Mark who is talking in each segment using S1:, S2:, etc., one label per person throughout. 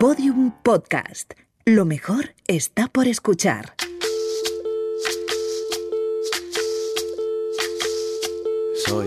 S1: Podium Podcast. Lo mejor está por escuchar.
S2: Soy,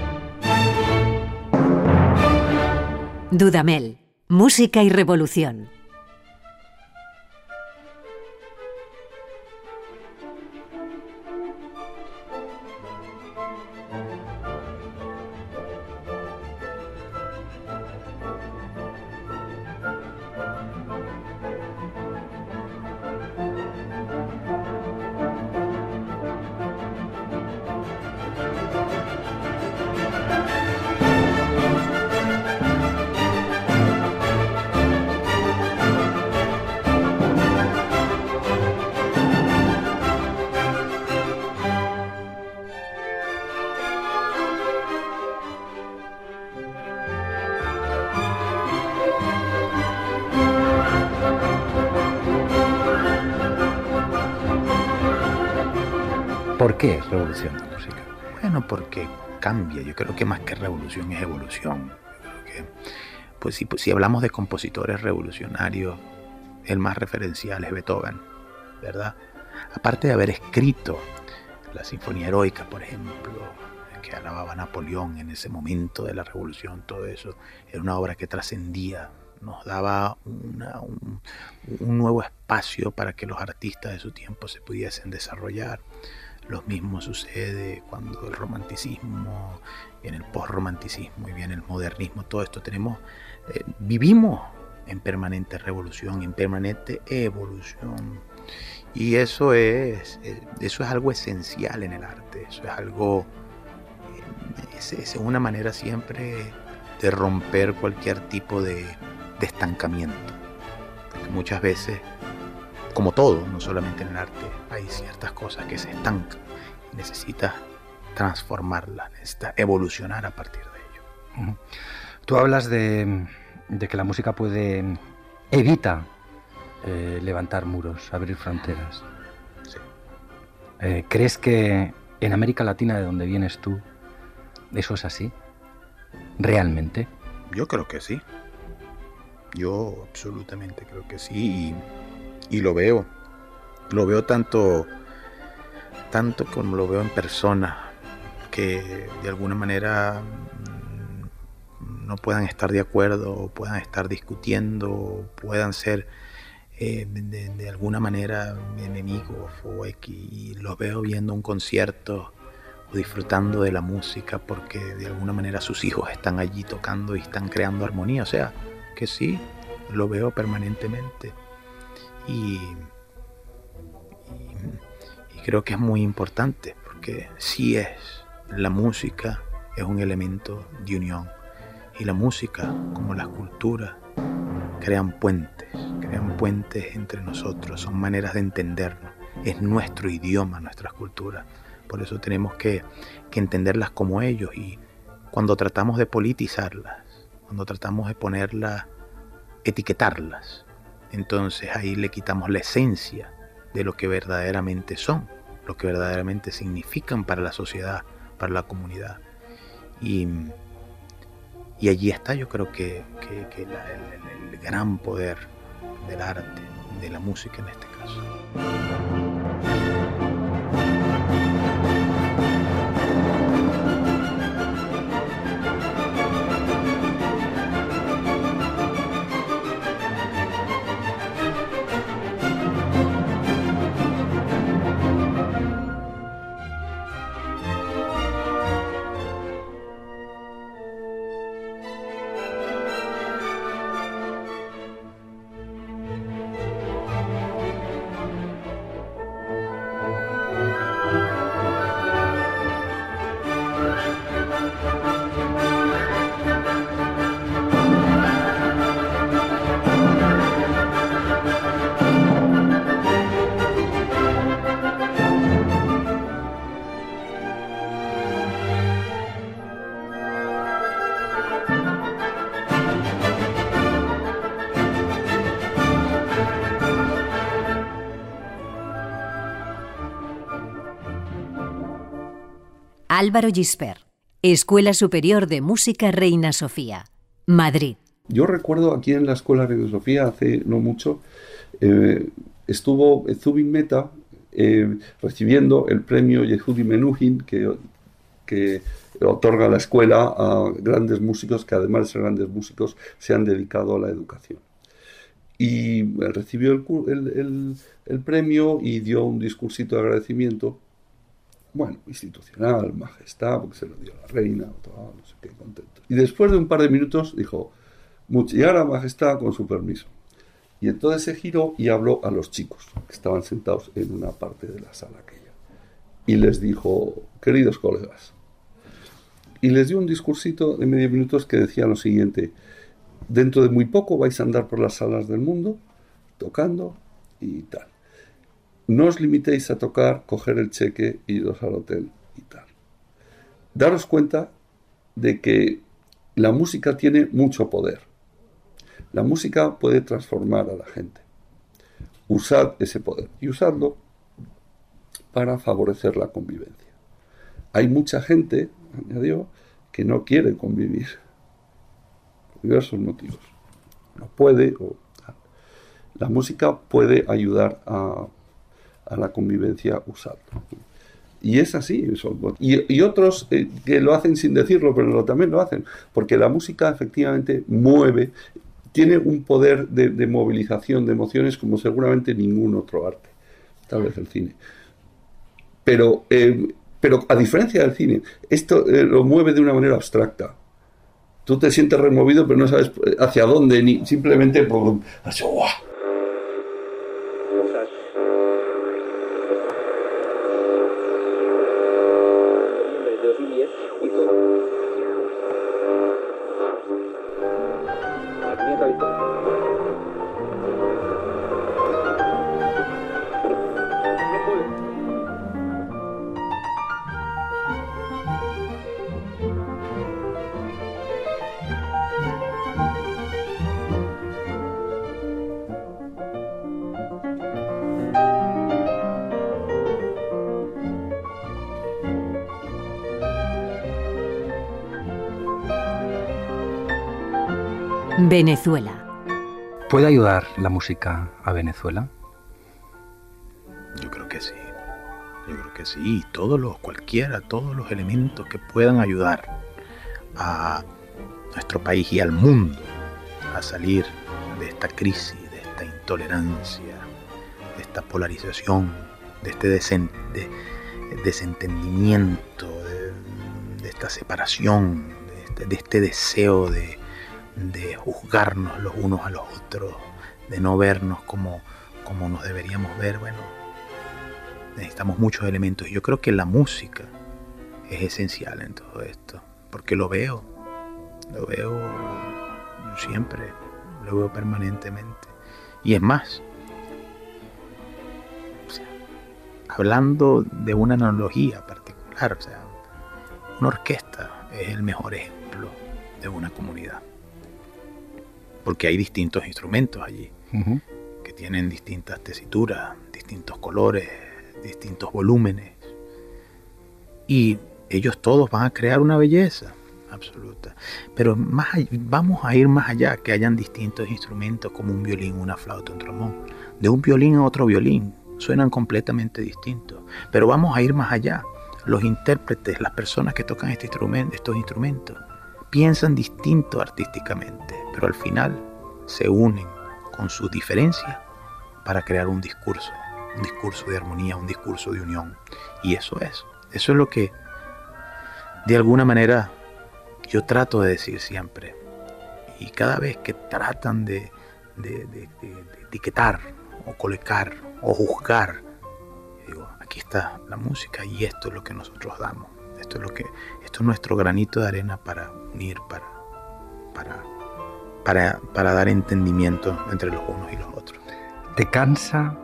S1: Dudamel, música y revolución.
S3: ¿Por qué es revolución la música?
S4: Bueno, porque cambia. Yo creo que más que revolución es evolución. Pues si, pues, si hablamos de compositores revolucionarios, el más referencial es Beethoven, ¿verdad? Aparte de haber escrito la Sinfonía Heroica, por ejemplo, que alababa a Napoleón en ese momento de la revolución, todo eso, era una obra que trascendía, nos daba un, un nuevo espacio para que los artistas de su tiempo se pudiesen desarrollar. Lo mismo sucede cuando el romanticismo, viene el posromanticismo y viene el modernismo, todo esto tenemos, eh, vivimos en permanente revolución, en permanente evolución. Y eso es, eh, eso es algo esencial en el arte, eso es algo, eh, es, es una manera siempre de romper cualquier tipo de, de estancamiento. Porque muchas veces, como todo, no solamente en el arte, hay ciertas cosas que se estancan y necesitas transformarlas, necesitas evolucionar a partir de ello.
S3: Tú hablas de, de que la música puede evita eh, levantar muros, abrir fronteras.
S4: Sí.
S3: Eh, ¿Crees que en América Latina, de donde vienes tú, eso es así? ¿Realmente?
S4: Yo creo que sí. Yo absolutamente creo que sí. Y, y lo veo. Lo veo tanto, tanto como lo veo en persona, que de alguna manera mm, no puedan estar de acuerdo, puedan estar discutiendo, puedan ser eh, de, de alguna manera enemigos o X. Y los veo viendo un concierto o disfrutando de la música porque de alguna manera sus hijos están allí tocando y están creando armonía. O sea, que sí, lo veo permanentemente. Y, creo que es muy importante porque sí es, la música es un elemento de unión. Y la música, como la cultura, crean puentes, crean puentes entre nosotros, son maneras de entendernos. Es nuestro idioma, nuestras culturas. Por eso tenemos que, que entenderlas como ellos y cuando tratamos de politizarlas, cuando tratamos de ponerlas, etiquetarlas, entonces ahí le quitamos la esencia de lo que verdaderamente son, lo que verdaderamente significan para la sociedad, para la comunidad. Y, y allí está yo creo que, que- el gran poder del arte, de la música en este caso.
S5: Álvaro Gisper, Escuela Superior de Música Reina Sofía, Madrid.
S6: Yo recuerdo aquí en la Escuela Reina Sofía hace no mucho, eh, estuvo Zubin Meta eh, recibiendo el premio Yehudi Menuhin que, otorga la escuela a grandes músicos que además de ser grandes músicos se han dedicado a la educación. Y recibió el, el, premio y dio un discursito de agradecimiento, bueno, institucional, majestad, porque se lo dio la reina, todo, no sé qué, contento. Y después de un par de minutos dijo, y ahora majestad con su permiso. Y entonces se giró y habló a los chicos que estaban sentados en una parte de la sala aquella. Y les dijo, queridos colegas, y les dio un discursito de medio minutos que decía lo siguiente, dentro de muy poco vais a andar por las salas del mundo, tocando y tal. No os limitéis a tocar, coger el cheque, iros al hotel y tal. Daros cuenta de que la música tiene mucho poder. La música puede transformar a la gente. Usad ese poder y usadlo para favorecer la convivencia. Hay mucha gente, añadió, que no quiere convivir. Por diversos motivos. No puede. O, la música puede ayudar a, la convivencia usando. Y es así. Y, otros eh, que lo hacen sin decirlo, pero también lo hacen. Porque la música efectivamente mueve, tiene un poder de, movilización de emociones como seguramente ningún otro arte. Tal vez el cine. Pero eh, pero a diferencia del cine, esto eh, lo mueve de una manera abstracta. Tú te sientes removido, pero no sabes hacia dónde, ni simplemente por...
S5: Venezuela.
S3: ¿Puede ayudar la música a Venezuela?
S4: Yo creo que sí. Yo creo que sí. Todos los, cualquiera, todos los elementos que puedan ayudar a nuestro país y al mundo a salir de esta crisis, de esta intolerancia, de esta polarización, de este desentendimiento, de, esta separación, de este, este deseo de, de juzgarnos los unos a los otros, de no vernos como, como nos deberíamos ver, bueno, necesitamos muchos elementos. Yo creo que la música es esencial en todo esto, porque lo veo, lo veo siempre, lo veo permanentemente. Y es más, hablando de una analogía particular, o sea, una orquesta es el mejor ejemplo de una comunidad porque hay distintos instrumentos allí, que tienen distintas tesituras, distintos colores, distintos volúmenes. Y ellos todos van a crear una belleza absoluta. Pero más, vamos a ir más allá, que hayan distintos instrumentos como un violín, una flauta, un trombón. De un violín a otro violín suenan completamente distintos. Pero vamos a ir más allá. Los intérpretes, las personas que tocan este instrumento, estos instrumentos, piensan distinto artísticamente, pero al final se unen con sus diferencias para crear un discurso, un discurso de armonía, un discurso de unión. Y eso es, eso es lo que de alguna manera yo trato de decir siempre. Y cada vez que tratan de, etiquetar o colocar o juzgar, digo, aquí está la música y esto es lo que nosotros damos. Esto es lo que, esto es nuestro granito de arena para unir, para, para, para, dar entendimiento entre los unos y los otros.
S3: ¿Te cansa?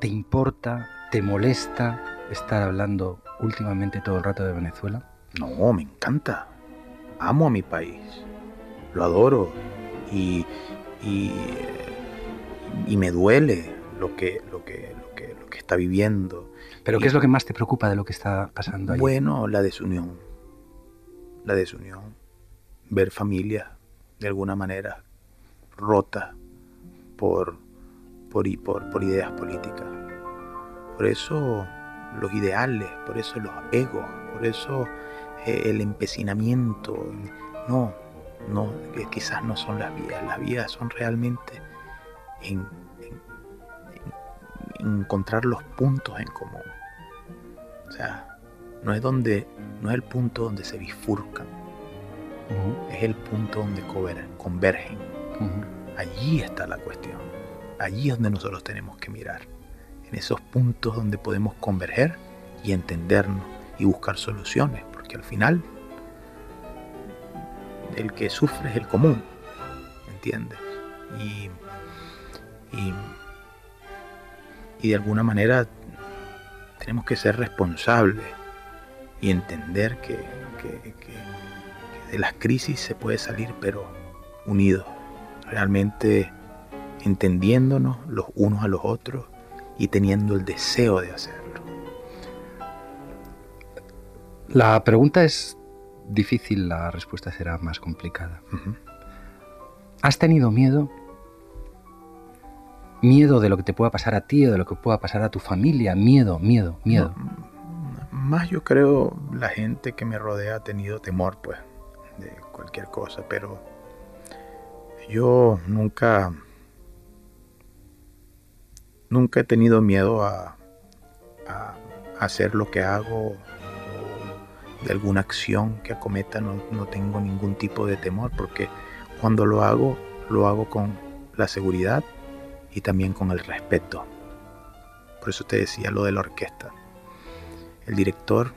S3: ¿Te importa? ¿Te molesta estar hablando últimamente todo el rato de Venezuela?
S4: No, me encanta. Amo a mi país. Lo adoro. Y, y, y me duele lo que, lo que, lo que, lo que está viviendo.
S3: ¿Pero qué es lo que más te preocupa de lo que está pasando ahí?
S4: Bueno, la desunión. La desunión. Ver familias de alguna manera rotas por, por, por, por ideas políticas. Por eso los ideales, por eso los egos, por eso eh, el empecinamiento. No, no, quizás no son las vías. Las vías son realmente en, encontrar los puntos en común. O sea, no es donde, no es el punto donde se bifurcan, es el punto donde convergen. Allí está la cuestión. Allí es donde nosotros tenemos que mirar. En esos puntos donde podemos converger y entendernos y buscar soluciones. Porque al final el que sufre es el común. ¿Entiendes? Y, y, y de alguna manera tenemos que ser responsables y entender que, que, que, de las crisis se puede salir, pero unidos, realmente entendiéndonos los unos a los otros y teniendo el deseo de hacerlo.
S3: La pregunta es difícil, la respuesta será más complicada. ¿Has tenido miedo? Miedo de lo que te pueda pasar a ti o de lo que pueda pasar a tu familia. Miedo, miedo, miedo.
S4: más yo creo la gente que me rodea ha tenido temor, pues, de cualquier cosa, pero yo nunca, nunca he tenido miedo a, hacer lo que hago de alguna acción que acometa no, no tengo ningún tipo de temor porque cuando lo hago lo hago con la seguridad y también con el respeto. Por eso te decía lo de la orquesta. El director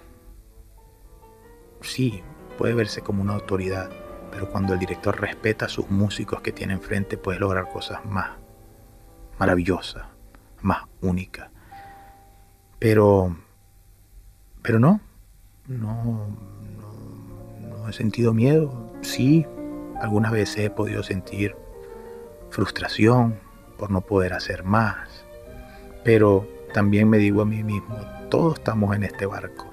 S4: sí puede verse como una autoridad, pero cuando el director respeta a sus músicos que tiene enfrente puede lograr cosas más maravillosas, más únicas. Pero pero no, no, no, he sentido miedo. Sí, algunas veces he podido sentir frustración por no poder hacer más. Pero también me digo a mí mismo, todos estamos en este barco.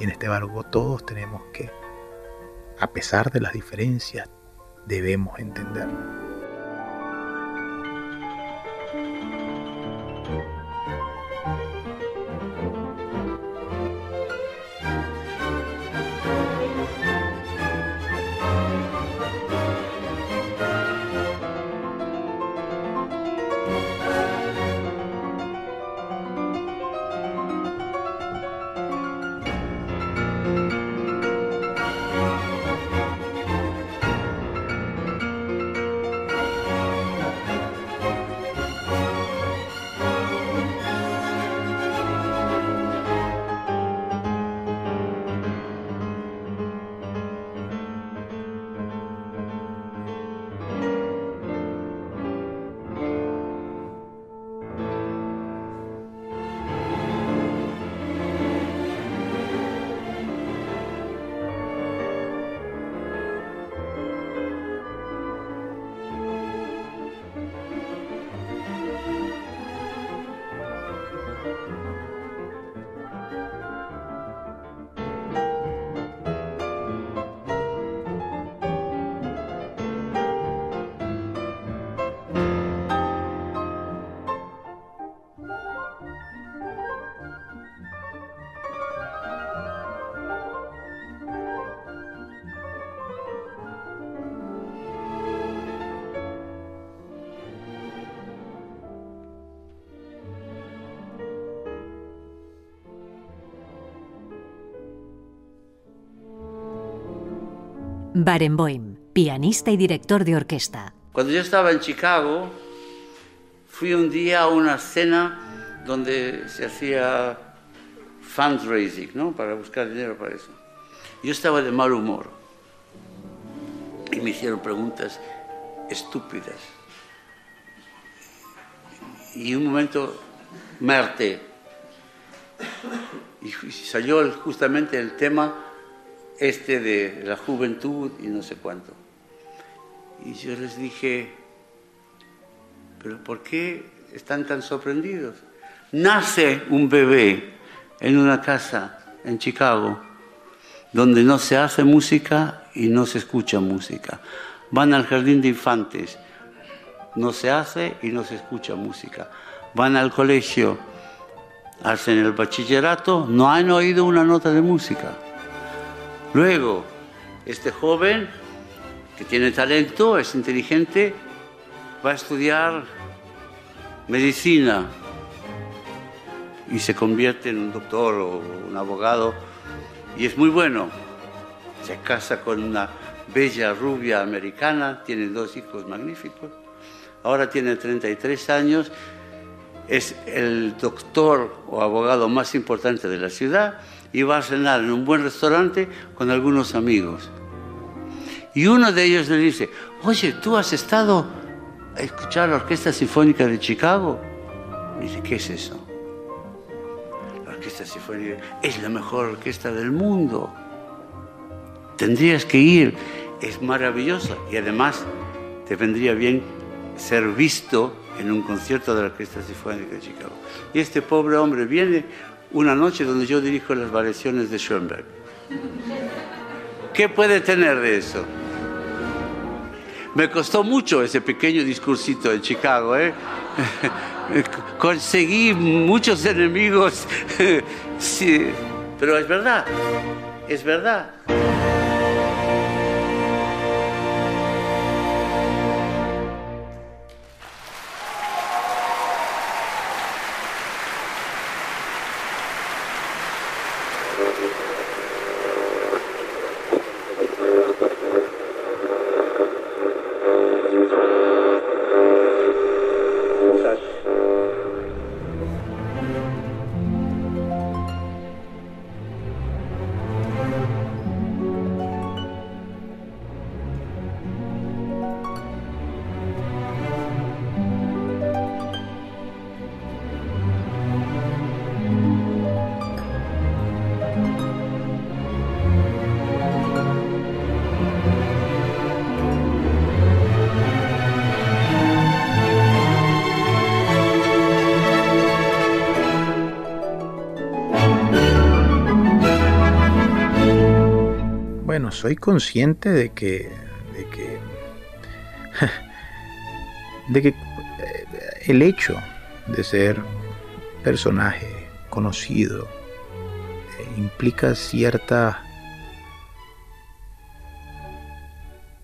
S4: Y en este barco todos tenemos que, a pesar de las diferencias, debemos entenderlo.
S5: Barenboim, pianista y director de orquesta.
S7: Cuando yo estaba en Chicago, fui un día a una cena donde se hacía fundraising, ¿no? Para buscar dinero para eso. Yo estaba de mal humor y me hicieron preguntas estúpidas. Y un momento me harté. Y salió justamente el tema este de la juventud y no sé cuánto. Y yo les dije, pero ¿por qué están tan sorprendidos. Nace un bebé en una casa en Chicago donde no se hace música y no se escucha música. Van al jardín de infantes, no se hace y no se escucha música. Van al colegio, hacen el bachillerato, no han oído una nota de música. Luego, este joven que tiene talento, es inteligente, va a estudiar medicina y se convierte en un doctor o un abogado y es muy bueno. Se casa con una bella rubia americana, tiene dos hijos magníficos. Ahora tiene 33 años, es el doctor o abogado más importante de la ciudad y va a cenar en un buen restaurante con algunos amigos. Y uno de ellos le dice, oye, ¿tú has estado a escuchar la Orquesta Sinfónica de Chicago? dice, ¿qué es eso? La Orquesta Sinfónica es la mejor orquesta del mundo. Tendrías que ir, es maravillosa y además te vendría bien ser visto en un concierto de la Orquesta Sinfónica de Chicago. Y este pobre hombre viene una noche donde yo dirijo las variaciones de Schoenberg. ¿Qué puede tener de eso? Me costó mucho ese pequeño discursito en Chicago, ¿eh? Conseguí muchos enemigos, sí, pero es verdad, es verdad.
S4: Soy consciente de que. de que. de que eh, el hecho de ser personaje conocido eh, implica cierta.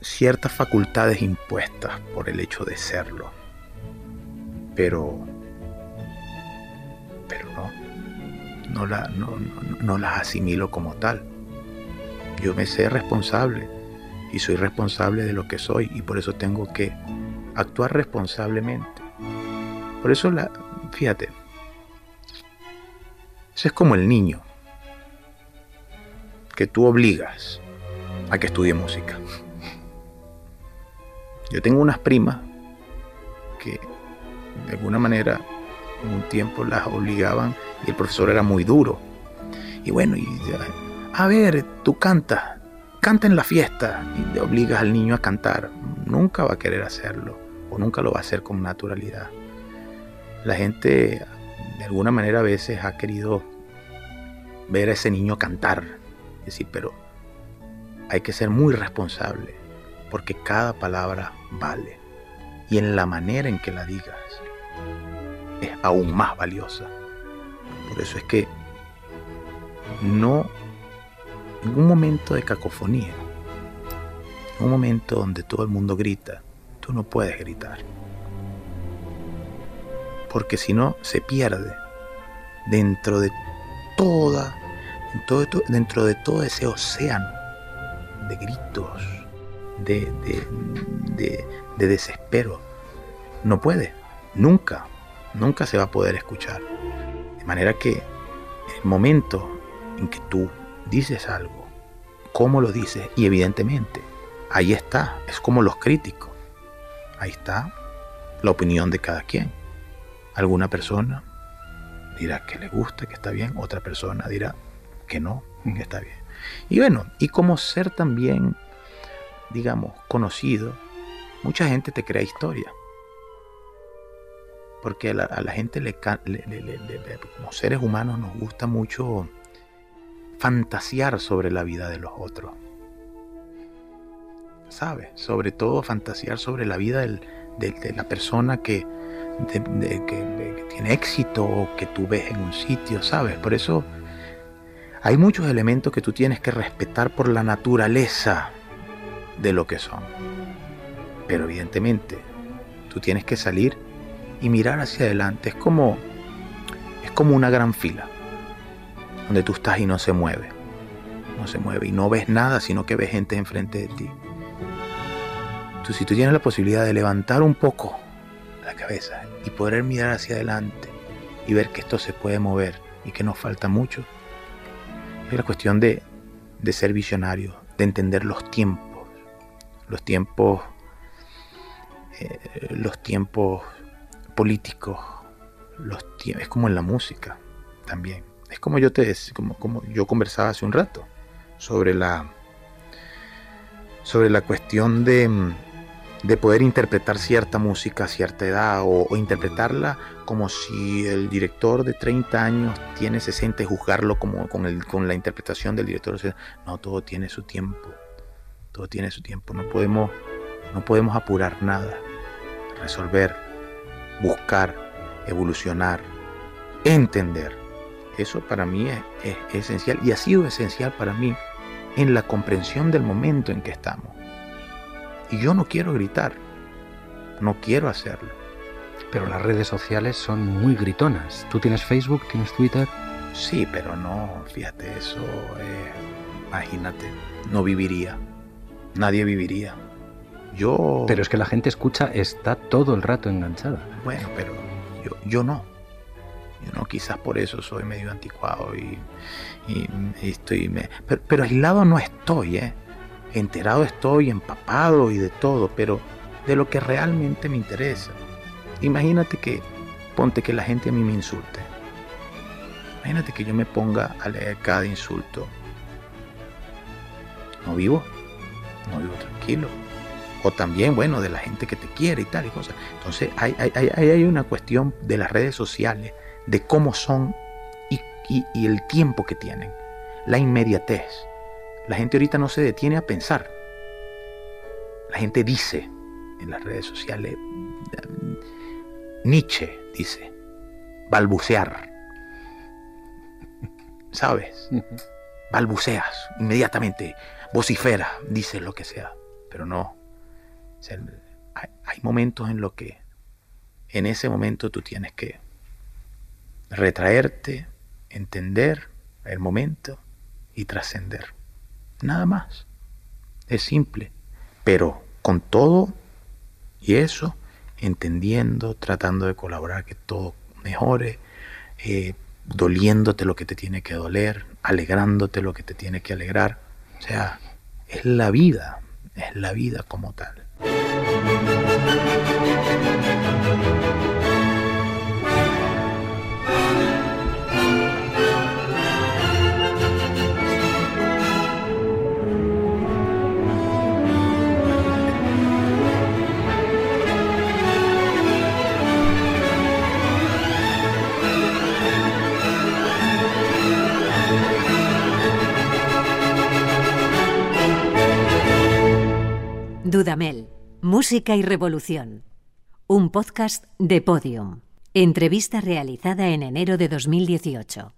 S4: ciertas facultades impuestas por el hecho de serlo. Pero. pero no. No, la, no, no, no las asimilo como tal. Yo me sé responsable y soy responsable de lo que soy y por eso tengo que actuar responsablemente. Por eso, la, fíjate, eso es como el niño que tú obligas a que estudie música. Yo tengo unas primas que de alguna manera en un tiempo las obligaban y el profesor era muy duro. Y bueno, y a ver, tú cantas, canta en la fiesta. Y le obligas al niño a cantar, nunca va a querer hacerlo. O nunca lo va a hacer con naturalidad. La gente de alguna manera a veces ha querido ver a ese niño cantar, es decir, pero hay que ser muy responsable porque cada palabra vale. Y en la manera en que la digas es aún más valiosa. Por eso es que no en un momento de cacofonía, en un momento donde todo el mundo grita, tú no puedes gritar. Porque si no, se pierde dentro de toda, dentro de todo ese océano de gritos, de, de, de desespero. No puede, nunca, nunca se va a poder escuchar. De manera que el momento en que tú dices algo, cómo lo dices y evidentemente ahí está, es como los críticos, ahí está la opinión de cada quien. Alguna persona dirá que le gusta, que está bien, otra persona dirá que no, que está bien. Y bueno, y como ser también, digamos, conocido, mucha gente te crea historia. porque a la, gente le, como seres humanos nos gusta mucho fantasear sobre la vida de los otros. ¿Sabes? Sobre todo fantasear sobre la vida de, la persona que, que, tiene éxito o que tú ves en un sitio, ¿sabes? Por eso hay muchos elementos que tú tienes que respetar por la naturaleza de lo que son. Pero evidentemente, tú tienes que salir y mirar hacia adelante. Es como, es como una gran fila, donde tú estás y no se mueve. No se mueve y no ves nada, sino que ves gente enfrente de ti. Tú, si tú tienes la posibilidad de levantar un poco la cabeza y poder mirar hacia adelante y ver que esto se puede mover y que nos falta mucho, es la cuestión de, de ser visionario, de entender los tiempos, los tiempos, eh, los tiempos políticos, los es como en la música también. Es como yo te como, como yo conversaba hace un rato sobre la sobre la cuestión de, de poder interpretar cierta música a cierta edad o, interpretarla como si el director de 30 años tiene 60 y juzgarlo como con, el, con la interpretación del director. no, todo tiene su tiempo. Todo tiene su tiempo. No podemos, no podemos apurar nada. Resolver buscar, evolucionar, entender. Eso para mí es, esencial y ha sido esencial para mí en la comprensión del momento en que estamos. Y yo no quiero gritar, no quiero hacerlo.
S3: Pero las redes sociales son muy gritonas. ¿Tú tienes Facebook, tienes Twitter?
S4: Sí, pero no, fíjate, eso, imagínate, no viviría. Nadie viviría. Yo...
S3: Pero es que la gente escucha, está todo el rato enganchada.
S4: Bueno, pero yo, yo no. Yo no, quizás por eso soy medio anticuado y, estoy... pero, aislado no estoy, ¿eh? Enterado estoy, empapado y de todo, pero de lo que realmente me interesa. Imagínate que, ponte que la gente a mí me insulte. Imagínate que yo me ponga a leer cada insulto. No vivo, no vivo tranquilo o también, bueno, de la gente que te quiere y tal y cosas. Entonces, hay, hay, hay una cuestión de las redes sociales, de cómo son y, el tiempo que tienen, la inmediatez. La gente ahorita no se detiene a pensar. La gente dice en las redes sociales, Nietzsche dice, balbucear. ¿Sabes? Balbuceas inmediatamente, vocifera, dice lo que sea, pero no, hay, momentos en los que en ese momento tú tienes que retraerte, entender el momento y trascender. Nada más. Es simple. Pero con todo y eso, entendiendo, tratando de colaborar, que todo mejore, eh, doliéndote lo que te tiene que doler, alegrándote lo que te tiene que alegrar. O sea, es la vida, es la vida como tal.
S5: Dudamel Música y Revolución. Un podcast de Podium. Entrevista realizada en enero de 2018.